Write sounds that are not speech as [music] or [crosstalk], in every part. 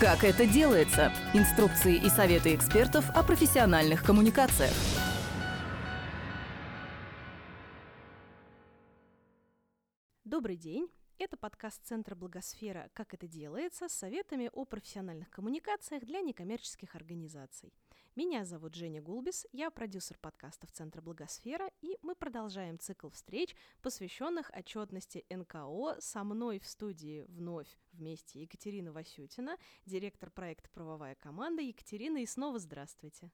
Как это делается? Инструкции и советы экспертов о профессиональных коммуникациях. Добрый день. Это подкаст Центра Благосфера «Как это делается» с советами о профессиональных коммуникациях для некоммерческих организаций. Меня зовут Женя Гулбис, я продюсер подкастов Центра Благосфера, и мы продолжаем цикл встреч, посвященных отчетности НКО. Со мной в студии вновь вместе Екатерина Васютина, директор проекта «Правовая команда». Екатерина, и снова здравствуйте.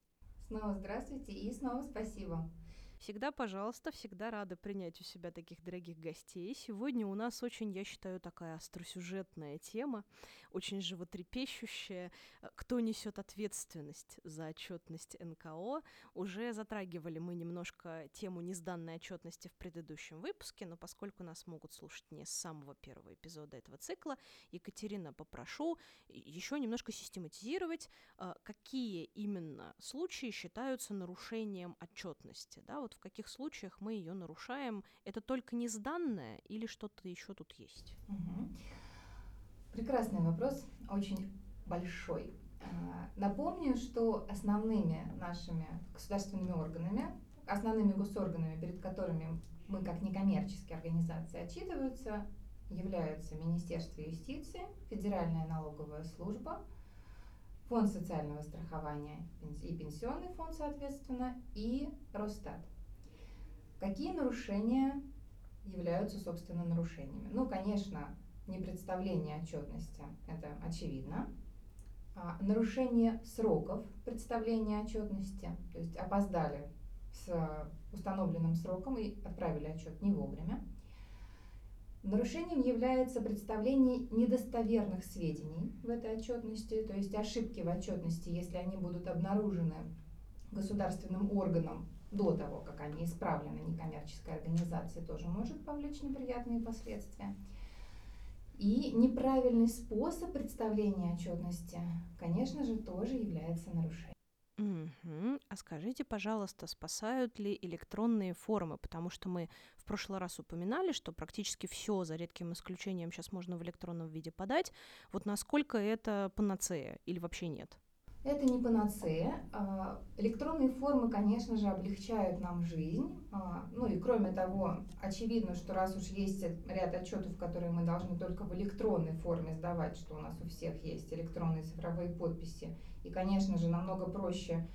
Снова здравствуйте и снова спасибо. Всегда, пожалуйста, всегда рада принять у себя таких дорогих гостей. Сегодня у нас очень, я считаю, такая остросюжетная тема, очень животрепещущая. Кто несет ответственность за отчетность НКО? Уже затрагивали мы немножко тему несданной отчетности в предыдущем выпуске, но поскольку нас могут слушать не с самого первого эпизода этого цикла, Екатерина, попрошу еще немножко систематизировать, а, какие именно случаи считаются нарушением отчетности. Да, вот в каких случаях мы ее нарушаем? Это только не или что-то еще тут есть? Угу. Прекрасный вопрос, очень большой. А, напомню, что основными нашими государственными органами, основными госорганами, перед которыми мы как некоммерческие организации отчитываются, являются Министерство юстиции, Федеральная налоговая служба, Фонд социального страхования и пенсионный фонд, соответственно, и Росстат. Какие нарушения являются, собственно, нарушениями? Ну, конечно, непредставление отчетности, это очевидно. А, нарушение сроков представления отчетности, то есть опоздали с установленным сроком и отправили отчет не вовремя. Нарушением является представление недостоверных сведений в этой отчетности, то есть ошибки в отчетности, если они будут обнаружены государственным органом до того, как они исправлены некоммерческой организацией, тоже может повлечь неприятные последствия. И неправильный способ представления отчетности, конечно же, тоже является нарушением. Угу. А скажите, пожалуйста, спасают ли электронные формы? Потому что мы в прошлый раз упоминали, что практически все, за редким исключением, сейчас можно в электронном виде подать. Вот насколько это панацея или вообще нет? Это не панацея. А, электронные формы, конечно же, облегчают нам жизнь. А, ну и кроме того, очевидно, что раз уж есть ряд отчетов, которые мы должны только в электронной форме сдавать, что у нас у всех есть электронные цифровые подписи, и, конечно же, намного проще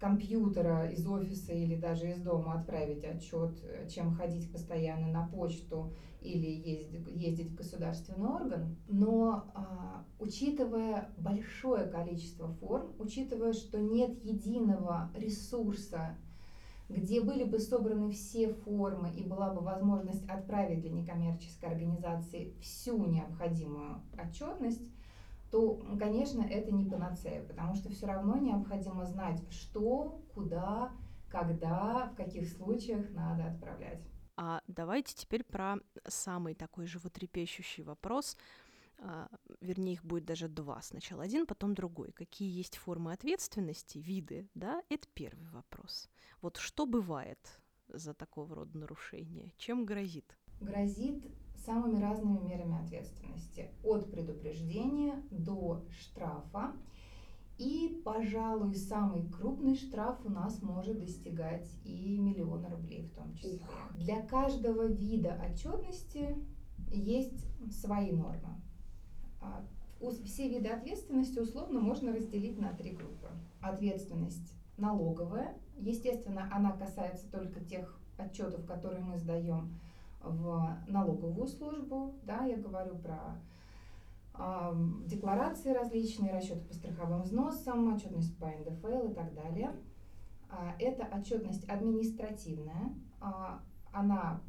компьютера из офиса или даже из дома отправить отчет, чем ходить постоянно на почту или ездить, ездить в государственный орган. Но а, учитывая большое количество форм, учитывая, что нет единого ресурса, где были бы собраны все формы и была бы возможность отправить для некоммерческой организации всю необходимую отчетность, то, конечно, это не панацея, потому что все равно необходимо знать, что, куда, когда, в каких случаях надо отправлять. А давайте теперь про самый такой животрепещущий вопрос. А, вернее, их будет даже два. Сначала один, потом другой. Какие есть формы ответственности, виды, да? Это первый вопрос. Вот что бывает за такого рода нарушение? Чем грозит? грозит самыми разными мерами ответственности. От предупреждения до штрафа. И, пожалуй, самый крупный штраф у нас может достигать и миллиона рублей в том числе. Для каждого вида отчетности есть свои нормы. А, все виды ответственности условно можно разделить на три группы. Ответственность налоговая. Естественно, она касается только тех отчетов, которые мы сдаем в налоговую службу, да, я говорю про э, декларации различные, расчеты по страховым взносам, отчетность по НДФЛ и так далее. Э, это отчетность административная, э, она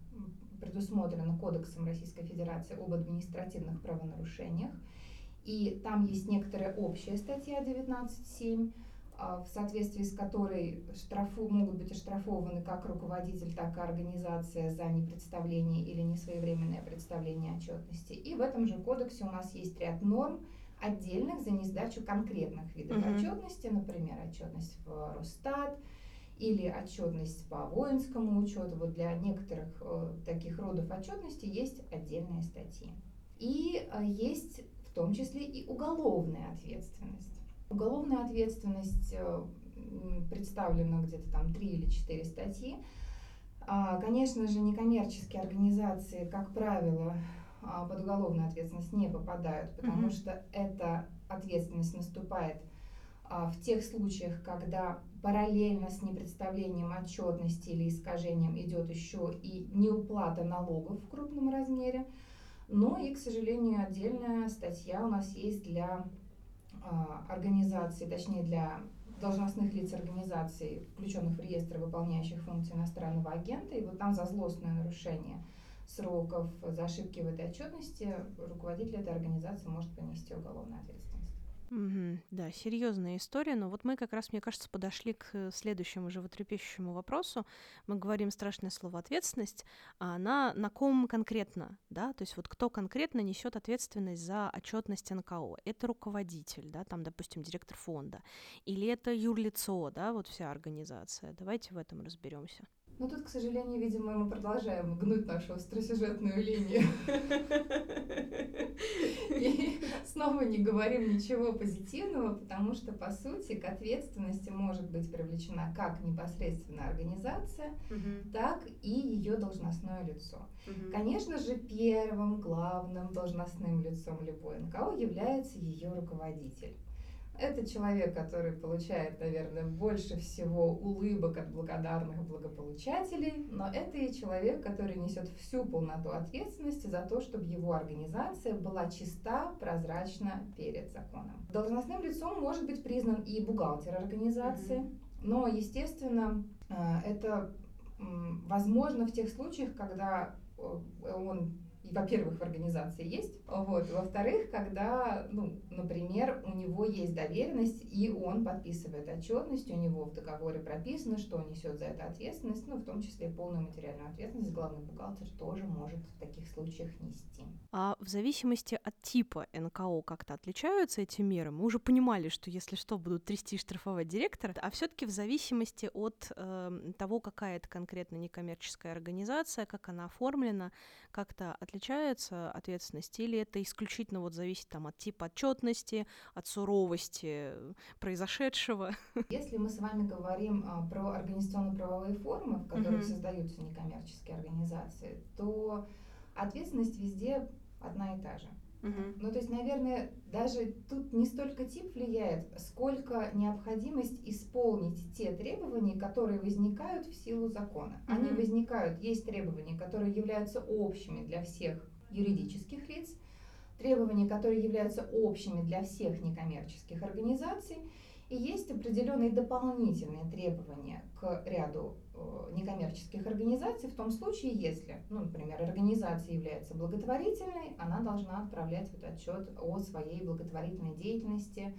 предусмотрена Кодексом Российской Федерации об административных правонарушениях, и там есть некоторая общая статья 19.7, а, в соответствии с которой штрафу, могут быть оштрафованы как руководитель, так и организация за непредставление или несвоевременное представление отчетности. И в этом же кодексе у нас есть ряд норм отдельных за несдачу конкретных видов uh-huh. отчетности, например, отчетность в Росстат или отчетность по воинскому учету. Вот для некоторых э, таких родов отчетности есть отдельные статьи. И э, есть в том числе и уголовная ответственность. Уголовная ответственность э, представлена где-то там три или четыре статьи. А, конечно же, некоммерческие организации, как правило, а, под уголовную ответственность не попадают, потому mm-hmm. что эта ответственность наступает а, в тех случаях, когда параллельно с непредставлением отчетности или искажением идет еще и неуплата налогов в крупном размере. Но и, к сожалению, отдельная статья у нас есть для организаций, точнее для должностных лиц организаций, включенных в реестр выполняющих функции иностранного агента. И вот там за злостное нарушение сроков, за ошибки в этой отчетности руководитель этой организации может понести уголовную ответственность. Мгм. Да, серьезная история, но вот мы как раз, мне кажется, подошли к следующему животрепещущему вопросу. Мы говорим страшное слово ответственность, а она на ком конкретно, да? То есть вот кто конкретно несет ответственность за отчетность НКО? Это руководитель, да, там, допустим, директор фонда, или это юрлицо, да, вот вся организация. Давайте в этом разберемся. Ну тут, к сожалению, видимо, мы продолжаем гнуть нашу остросюжетную линию. И снова не говорим ничего позитивного, потому что, по сути, к ответственности может быть привлечена как непосредственно организация, так и ее должностное лицо. Конечно же, первым главным должностным лицом любой НКО является ее руководитель. Это человек, который получает, наверное, больше всего улыбок от благодарных благополучателей, но это и человек, который несет всю полноту ответственности за то, чтобы его организация была чиста, прозрачна перед законом. Должностным лицом может быть признан и бухгалтер организации, но, естественно, э, это возможно в тех случаях, когда э, он во-первых, в организации есть, вот, во-вторых, когда, ну, например, у него есть доверенность, и он подписывает отчетность, у него в договоре прописано, что он несет за это ответственность, ну, в том числе полную материальную ответственность главный бухгалтер тоже может в таких случаях нести. А в зависимости от типа НКО как-то отличаются эти меры? Мы уже понимали, что если что, будут трясти и штрафовать директора, а все таки в зависимости от э, того, какая это конкретно некоммерческая организация, как она оформлена, как-то отличается ответственность, или это исключительно вот зависит там от типа отчетности, от суровости произошедшего? [laughs] Если мы с вами говорим а, про организационно-правовые формы, в которых mm-hmm. создаются некоммерческие организации, то ответственность везде одна и та же. Угу. Ну, то есть, наверное, даже тут не столько тип влияет, сколько необходимость исполнить те требования, которые возникают в силу закона. Угу. Они возникают, есть требования, которые являются общими для всех юридических лиц, требования, которые являются общими для всех некоммерческих организаций, и есть определенные дополнительные требования к ряду некоммерческих организаций в том случае, если, ну, например, организация является благотворительной, она должна отправлять вот отчет о своей благотворительной деятельности.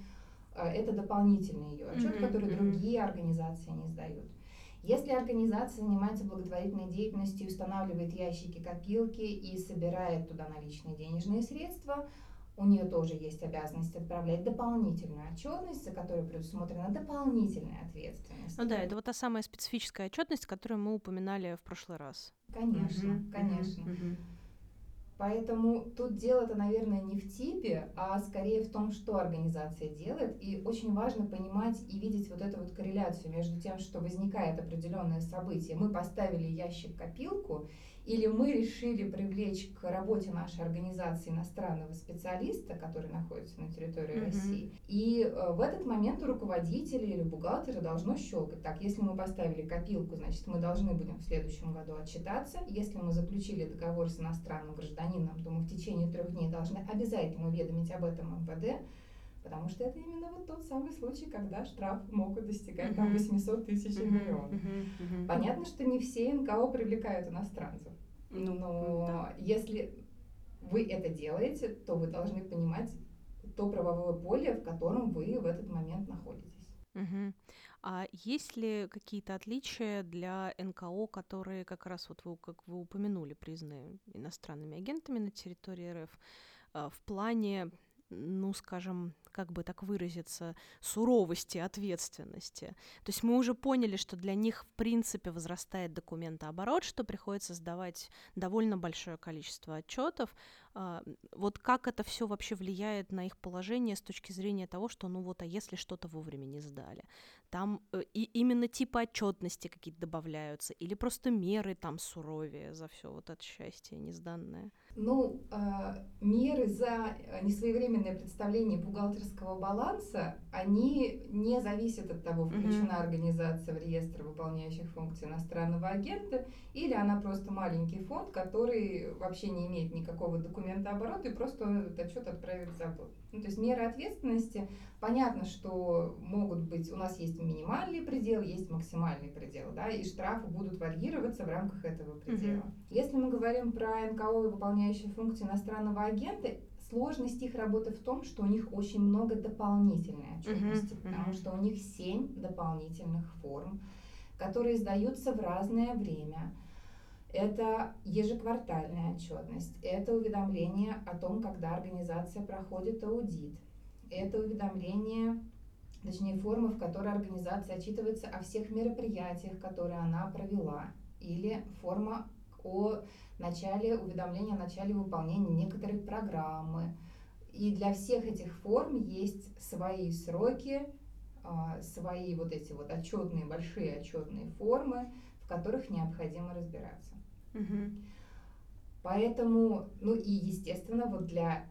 Э, это дополнительный ее отчет, mm-hmm. который другие организации не сдают. Если организация занимается благотворительной деятельностью, устанавливает ящики копилки и собирает туда наличные денежные средства, у нее тоже есть обязанность отправлять дополнительную отчетность, за которую предусмотрена дополнительная ответственность. Ну да, это вот та самая специфическая отчетность, которую мы упоминали в прошлый раз. Конечно, угу, конечно. Угу. Поэтому тут дело-то, наверное, не в типе, а скорее в том, что организация делает. И очень важно понимать и видеть вот эту вот корреляцию между тем, что возникает определенное событие. Мы поставили ящик-копилку, или мы решили привлечь к работе нашей организации иностранного специалиста, который находится на территории mm-hmm. России. И э, в этот момент у руководителя или бухгалтера должно щелкать. Так, если мы поставили копилку, значит, мы должны будем в следующем году отчитаться. Если мы заключили договор с иностранным гражданином, то мы в течение трех дней должны обязательно уведомить об этом МВД. Потому что это именно вот тот самый случай, когда штраф могут достигать там 800 тысяч uh-huh. миллионов. Понятно, что не все НКО привлекают иностранцев. Ну, Но да. если вы это делаете, то вы должны понимать то правовое поле, в котором вы в этот момент находитесь. Угу. А есть ли какие-то отличия для НКО, которые как раз вот вы, как вы упомянули, признаны иностранными агентами на территории РФ, а, в плане ну, скажем, как бы так выразиться, суровости ответственности. То есть мы уже поняли, что для них, в принципе, возрастает документооборот, что приходится сдавать довольно большое количество отчетов. А, вот как это все вообще влияет на их положение с точки зрения того, что ну вот, а если что-то вовремя не сдали? Там э, и именно типы отчетности какие-то добавляются, или просто меры там суровее за все вот это счастье несданное? Ну, э, меры за несвоевременное представление бухгалтерского баланса, они не зависят от того, включена mm-hmm. организация в реестр выполняющих функции иностранного агента, или она просто маленький фонд, который вообще не имеет никакого документа оборота и просто этот отчет отправит в забыл. Ну, то есть меры ответственности, понятно, что могут быть, у нас есть минимальный предел, есть максимальный предел, да, и штрафы будут варьироваться в рамках этого предела. Mm-hmm. Если мы говорим про НКО и выполняющие функции иностранного агента, сложность их работы в том, что у них очень много дополнительной отчетности, mm-hmm. потому что у них семь дополнительных форм, которые сдаются в разное время. Это ежеквартальная отчетность, это уведомление о том, когда организация проходит аудит, это уведомление, точнее форма, в которой организация отчитывается о всех мероприятиях, которые она провела, или форма о начале уведомления о начале выполнения некоторой программы. И для всех этих форм есть свои сроки, а, свои вот эти вот отчетные, большие отчетные формы, в которых необходимо разбираться. Угу. Поэтому, ну и естественно, вот для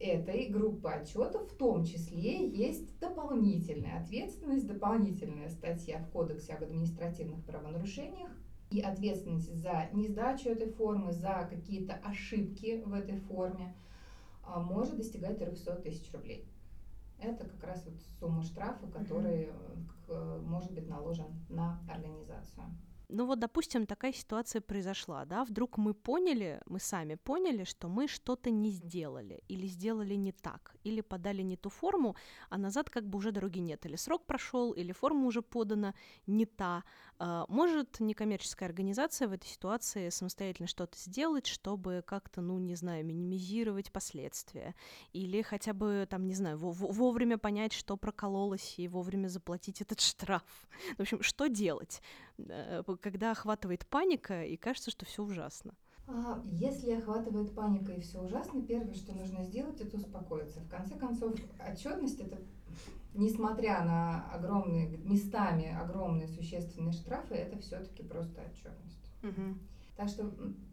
этой группы отчетов в том числе есть дополнительная ответственность, дополнительная статья в Кодексе об административных правонарушениях и ответственность за несдачу этой формы, за какие-то ошибки в этой форме а, может достигать 300 тысяч рублей. Это как раз вот сумма штрафа, который mm-hmm. может быть наложен на организацию. Ну вот, допустим, такая ситуация произошла, да, вдруг мы поняли, мы сами поняли, что мы что-то не сделали, или сделали не так, или подали не ту форму, а назад как бы уже дороги нет, или срок прошел, или форма уже подана не та. А, может некоммерческая организация в этой ситуации самостоятельно что-то сделать, чтобы как-то, ну, не знаю, минимизировать последствия, или хотя бы, там, не знаю, вовремя понять, что прокололось, и вовремя заплатить этот [laughs] штраф. В общем, что делать? Когда охватывает паника и кажется, что все ужасно? А, если охватывает паника и все ужасно, первое, что нужно сделать, это успокоиться. В конце концов, отчетность это, несмотря на огромные местами огромные существенные штрафы, это все-таки просто отчетность. Угу. Так что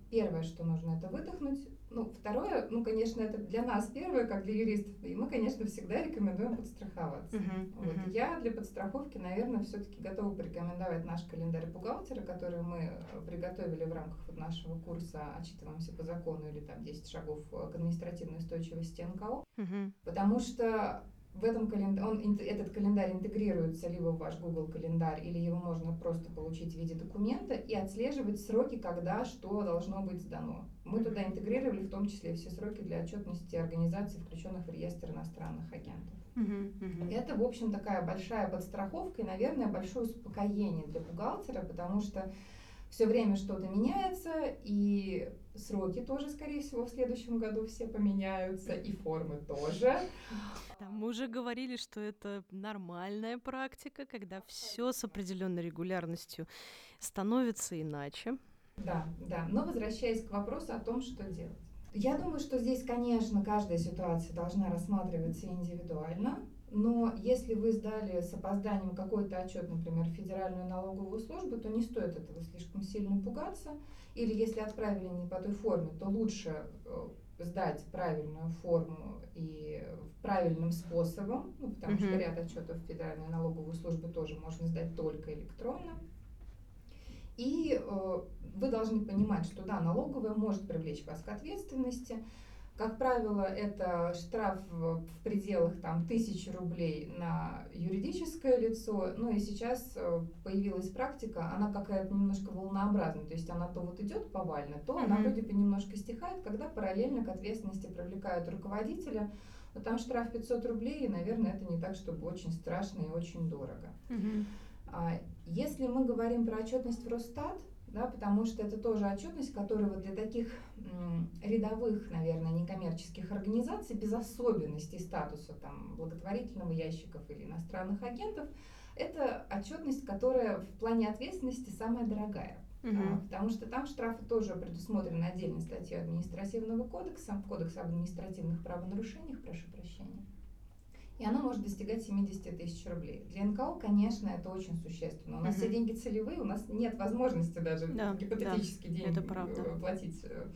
первое, что нужно, это выдохнуть. Ну, второе, ну, конечно, это для нас первое, как для юристов, и мы, конечно, всегда рекомендуем подстраховаться. Uh-huh, вот. uh-huh. Я для подстраховки, наверное, все-таки готова порекомендовать наш календарь бухгалтера, который мы э, приготовили в рамках вот нашего курса «Отчитываемся по закону» или там 10 шагов к административной устойчивости НКО, uh-huh. потому что в этом календаре, он, этот календарь интегрируется либо в ваш Google календарь, или его можно просто получить в виде документа и отслеживать сроки, когда что должно быть сдано. Мы туда интегрировали в том числе все сроки для отчетности организаций, включенных в реестр иностранных агентов. Uh-huh, uh-huh. Это, в общем, такая большая подстраховка и, наверное, большое успокоение для бухгалтера, потому что все время что-то меняется, и сроки тоже, скорее всего, в следующем году все поменяются, и формы тоже. Да, мы уже говорили, что это нормальная практика, когда все с определенной регулярностью становится иначе. Да, да. Но возвращаясь к вопросу о том, что делать. Я думаю, что здесь, конечно, каждая ситуация должна рассматриваться индивидуально. Но если вы сдали с опозданием какой-то отчет, например, в Федеральную налоговую службу, то не стоит этого слишком сильно пугаться. Или если отправили не по той форме, то лучше э, сдать правильную форму и правильным способом, ну, потому mm-hmm. что ряд отчетов в Федеральную налоговую службу тоже можно сдать только электронно. И э, вы должны понимать, что да, налоговая может привлечь вас к ответственности, как правило, это штраф в пределах там, тысячи рублей на юридическое лицо. Ну и сейчас э, появилась практика, она какая-то немножко волнообразная. То есть она то вот идет повально, то mm-hmm. она вроде бы немножко стихает, когда параллельно к ответственности привлекают руководителя. Но там штраф 500 рублей, и, наверное, это не так, чтобы очень страшно и очень дорого. Mm-hmm. Если мы говорим про отчетность в Росстат, да, потому что это тоже отчетность, которая вот для таких рядовых, наверное, некоммерческих организаций без особенностей статуса там, благотворительного ящиков или иностранных агентов, это отчетность, которая в плане ответственности самая дорогая. А, потому что там штрафы тоже предусмотрены отдельной статьей административного кодекса, кодекса об административных правонарушениях, прошу прощения. И она может достигать 70 тысяч рублей. Для НКО, конечно, это очень существенно. У нас Мгм. все деньги целевые, у нас нет возможности даже Да, гипотетически да, деньги э, платить э,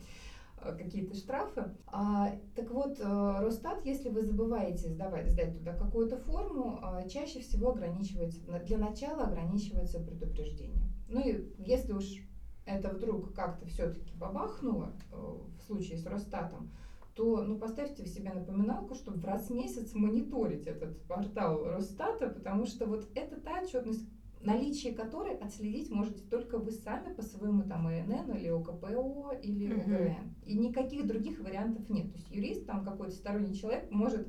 э, какие-то штрафы. А, так вот, Росстат, если вы забываете сдавать, сдать туда какую-то форму, чаще всего ограничивается, для начала ограничивается предупреждение. Ну и если уж это вдруг как-то все-таки бабахнуло в случае с Росстатом, то ну, поставьте в себе напоминалку, чтобы раз в месяц мониторить этот портал Росстата, потому что вот это та отчетность, наличие которой отследить можете только вы сами по своему там ИНН или ОКПО или Мгм. ОГРН. И никаких других вариантов нет. То есть юрист, там какой-то сторонний человек может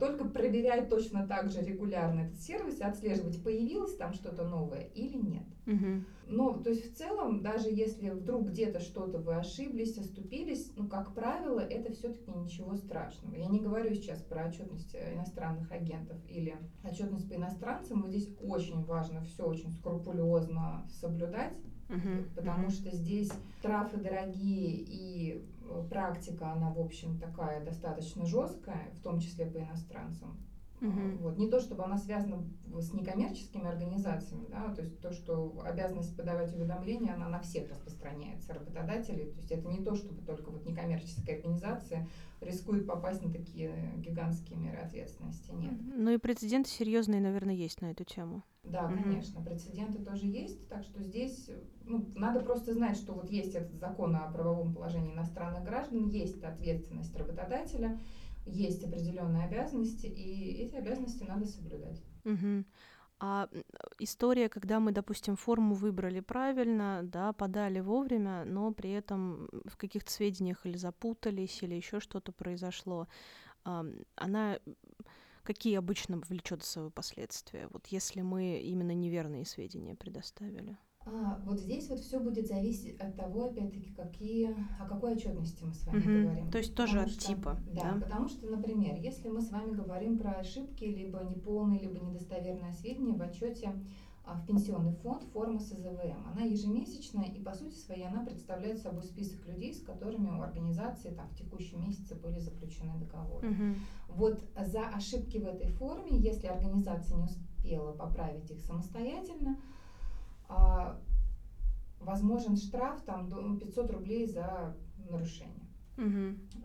только проверять точно так же регулярно этот сервис и отслеживать, появилось там что-то новое или нет. Мгм. Ну, то есть в целом, даже если вдруг где-то что-то вы ошиблись, оступились, ну, как правило, это все-таки ничего страшного. Я не говорю сейчас про отчетность иностранных агентов или отчетность по иностранцам. Вот здесь очень важно все очень скрупулезно соблюдать, Мгм. потому Мгм. что здесь штрафы дорогие и э, практика, она, в общем, такая достаточно жесткая, в том числе по иностранцам. Мгм. Вот. Не то, чтобы она связана с некоммерческими организациями, да, то есть то, что обязанность подавать уведомления, она на всех распространяется, работодателей. То есть это не то, чтобы только вот некоммерческая организация рискует попасть на такие гигантские меры ответственности. Нет. Ну и прецеденты серьезные, наверное, есть на эту тему. Да, Мгм. конечно, прецеденты тоже есть, так что здесь ну, надо просто знать, что вот есть этот закон о правовом положении иностранных граждан, есть ответственность работодателя, есть определенные обязанности, и эти обязанности надо соблюдать. Мгм. А история, когда мы, допустим, форму выбрали правильно, да, подали вовремя, но при этом в каких-то сведениях или запутались, или еще что-то произошло, она какие обычно влечет за собой последствия? Вот если мы именно неверные сведения предоставили. А, вот здесь вот все будет зависеть от того, опять-таки, какие, о какой отчетности мы с вами Мгм. говорим. То есть тоже Потому от что- типа, Да, да? потому что, например, если мы с вами говорим про ошибки, либо неполные, либо недостоверные сведения в отчете а, в пенсионный фонд форма СЗВМ. Она ежемесячная, и по сути своей она представляет собой список людей, с которыми у организации там, в текущем месяце были заключены договоры. Мгм. Вот за ошибки в этой форме, если организация не успела поправить их самостоятельно, возможен штраф там, до 500 рублей за нарушение.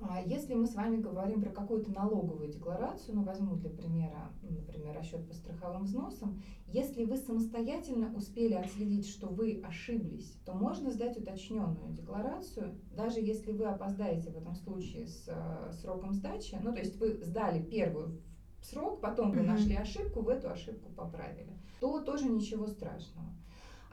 А Если мы с вами говорим про какую-то налоговую декларацию, ну возьму для примера, ну, например, расчет по страховым взносам, если вы самостоятельно успели отследить, что вы ошиблись, то можно сдать уточненную декларацию, даже если вы опоздаете в этом случае с э, сроком сдачи, ну то есть вы сдали первую срок, потом вы Мгм. нашли ошибку, вы эту ошибку поправили, то тоже ничего страшного.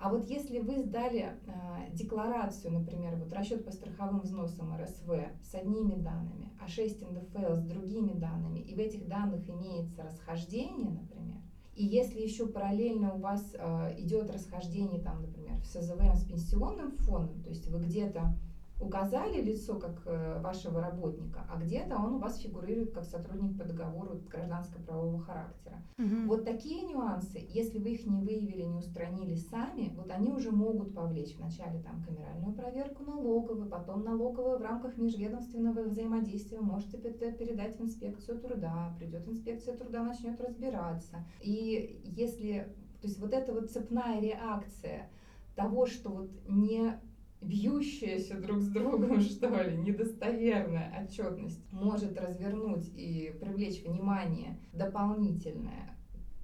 А вот если вы сдали э, декларацию, например, вот расчет по страховым взносам РСВ с одними данными, а 6 НДФЛ с другими данными, и в этих данных имеется расхождение, например, и если еще параллельно у вас э, идет расхождение, там, например, в СЗВМ с пенсионным фондом, то есть вы где-то указали лицо как э, вашего работника, а где-то он у вас фигурирует как сотрудник по договору гражданско-правового характера. Мгм. Вот такие нюансы, если вы их не выявили, не устранили сами, вот они уже могут повлечь вначале там камеральную проверку налоговую, потом налоговую в рамках межведомственного взаимодействия можете пе- передать в инспекцию труда, придет инспекция труда, начнет разбираться. И если, то есть вот эта вот цепная реакция того, что вот не бьющаяся друг с другом, [laughs] что ли, недостоверная отчетность может развернуть и привлечь внимание дополнительное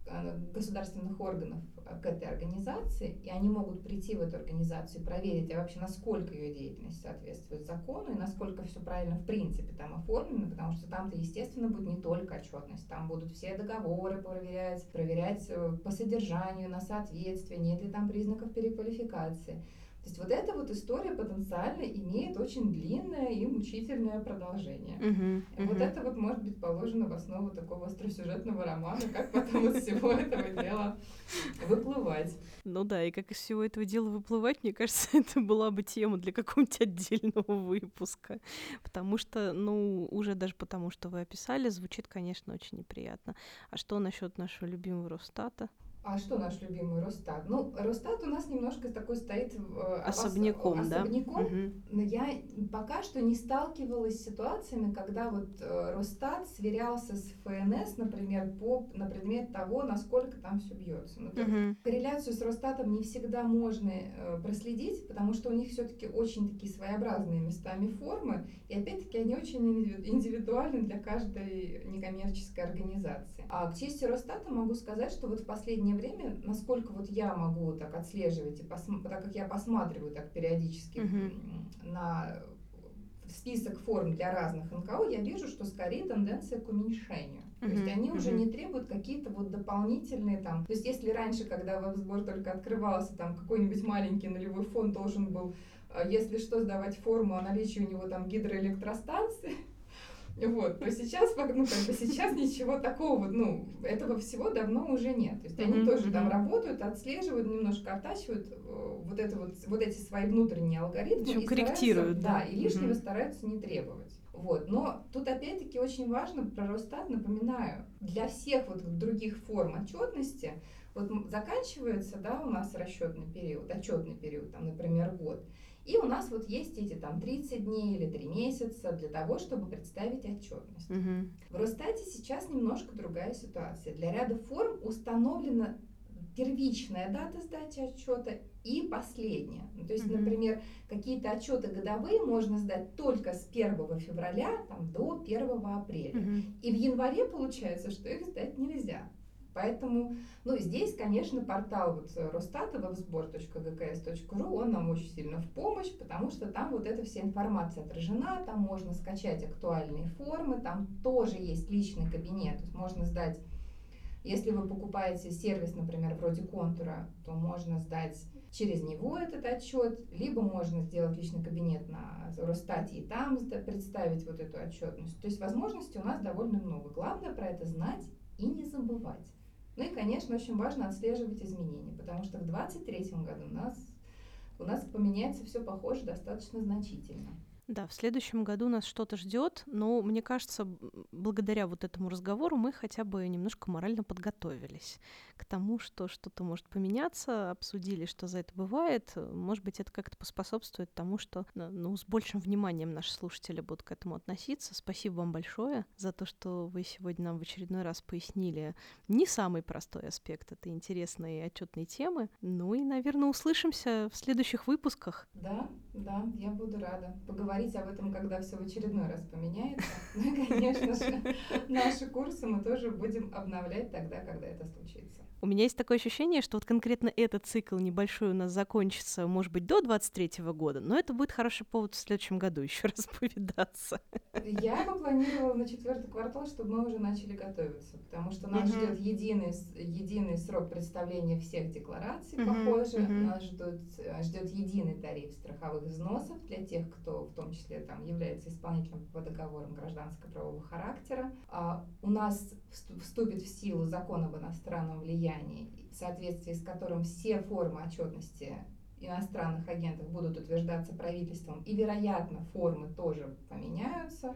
э, государственных органов к этой организации, и они могут прийти в эту организацию и проверить, а вообще насколько ее деятельность соответствует закону и насколько все правильно в принципе там оформлено, потому что там-то, естественно, будет не только отчетность, там будут все договоры проверять, проверять э, по содержанию, на соответствие, нет ли там признаков переквалификации. То есть вот эта вот история потенциально имеет очень длинное и мучительное продолжение. Мгм. И Вот это вот может быть положено в основу такого остросюжетного романа, как потом из всего этого дела выплывать. Ну да, и как из всего этого дела выплывать, мне кажется, [laughs] это была бы тема для какого-нибудь отдельного выпуска. Потому что, ну, уже даже потому, что вы описали, звучит, конечно, очень неприятно. А что насчет нашего любимого Росстата? А что наш любимый Росстат? Ну, Росстат у нас немножко такой стоит э, особняком, обос... да? Особняком. Угу. Но я пока что не сталкивалась с ситуациями, когда вот э, Росстат сверялся с ФНС, например, по, на предмет того, насколько там все бьется. Ну, угу. Корреляцию с Росстатом не всегда можно э, проследить, потому что у них все-таки очень такие своеобразные местами формы, и опять-таки они очень индивидуальны для каждой некоммерческой организации. А к чести Росстата могу сказать, что вот в последнее время, насколько вот я могу так отслеживать, и так как я посматриваю так периодически Мгм. на список форм для разных НКО, я вижу, что скорее тенденция к уменьшению. То есть Мгм, они уже мгм. не требуют какие-то вот дополнительные там. То есть если раньше, когда веб-сбор только открывался, там какой-нибудь маленький нулевой фонд должен был, э, если что, сдавать форму о наличии у него там гидроэлектростанции, вот, то сейчас, ну, как бы сейчас ничего такого, вот, ну, этого всего давно уже нет. То есть они Мгм, тоже там работают, отслеживают, немножко оттачивают э, вот это вот, вот эти свои внутренние алгоритмы. И корректируют, да. И лишнего Мгм. стараются не требовать. Вот. Но тут опять-таки очень важно про Росстат, напоминаю, для всех вот других форм отчетности, вот заканчивается, да, у нас расчетный период, отчетный период, там, например, год. И у нас вот есть эти там 30 дней или 3 месяца для того, чтобы представить отчетность. Мгм. В Росстате сейчас немножко другая ситуация. Для ряда форм установлена первичная дата сдачи отчета и последняя. Ну, то есть, Мгм. например, какие-то отчеты годовые можно сдать только с 1 февраля там, до 1 апреля. Мгм. И в январе получается, что их сдать нельзя. Поэтому, ну, здесь, конечно, портал вот э, Росстата websbor.gks.ru, он нам очень сильно в помощь, потому что там вот эта вся информация отражена, там можно скачать актуальные формы, там тоже есть личный кабинет, то есть можно сдать, если вы покупаете сервис, например, вроде контура, то можно сдать через него этот отчет, либо можно сделать личный кабинет на Росстате и там представить вот эту отчетность. То есть возможностей у нас довольно много. Главное про это знать и не забывать. Ну и, конечно, очень важно отслеживать изменения, потому что в 2023 году у нас, у нас поменяется все похоже достаточно значительно. Да, в следующем году нас что-то ждет, но мне кажется, благодаря вот этому разговору мы хотя бы немножко морально подготовились к тому, что что-то может поменяться, обсудили, что за это бывает. Может быть, это как-то поспособствует тому, что ну, с большим вниманием наши слушатели будут к этому относиться. Спасибо вам большое за то, что вы сегодня нам в очередной раз пояснили не самый простой аспект этой интересной отчетной темы. Ну и, наверное, услышимся в следующих выпусках. Да, да, я буду рада поговорить об этом, когда все в очередной раз поменяется. Ну конечно же, [laughs] наши курсы мы тоже будем обновлять тогда, когда это случится. У меня есть такое ощущение, что вот конкретно этот цикл небольшой у нас закончится, может быть, до 23 года, но это будет хороший повод в следующем году [laughs] еще раз повидаться. Я бы планировала на четвертый квартал, чтобы мы уже начали готовиться, потому что нас ждет единый, единый срок представления всех деклараций, похоже. Нас ждет, э, ждет единый тариф страховых взносов для тех, кто в том числе там является исполнителем по договорам гражданско-правового характера. А у нас всту- вступит в силу закон об иностранном влиянии, в соответствии с которым все формы отчетности иностранных агентов будут утверждаться правительством, и, вероятно, формы тоже поменяются.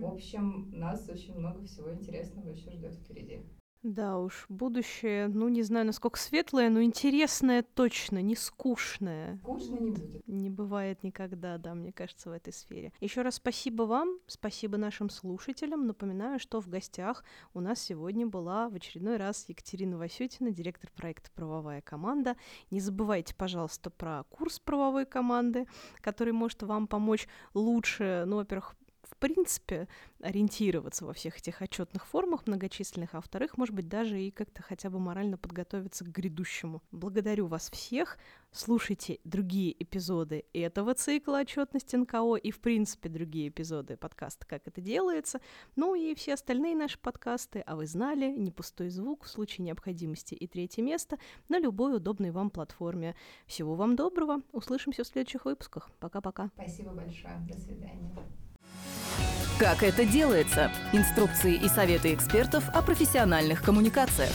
В общем, нас очень много всего интересного еще ждет впереди. Да уж, будущее, ну не знаю, насколько светлое, но интересное точно, не скучное. Скучно не будет. Не бывает никогда, да, мне кажется, в этой сфере. Еще раз спасибо вам, спасибо нашим слушателям. Напоминаю, что в гостях у нас сегодня была в очередной раз Екатерина Васютина, директор проекта «Правовая команда». Не забывайте, пожалуйста, про курс правовой команды, который может вам помочь лучше, ну, во-первых, принципе, ориентироваться во всех этих отчетных формах многочисленных, а во-вторых, может быть, даже и как-то хотя бы морально подготовиться к грядущему. Благодарю вас всех. Слушайте другие эпизоды этого цикла отчетности НКО и, в принципе, другие эпизоды подкаста «Как это делается». Ну и все остальные наши подкасты «А вы знали?», «Не пустой звук», «В случае необходимости» и «Третье место» на любой удобной вам платформе. Всего вам доброго. Услышимся в следующих выпусках. Пока-пока. Спасибо большое. До свидания. Как это делается? Инструкции и советы экспертов о профессиональных коммуникациях.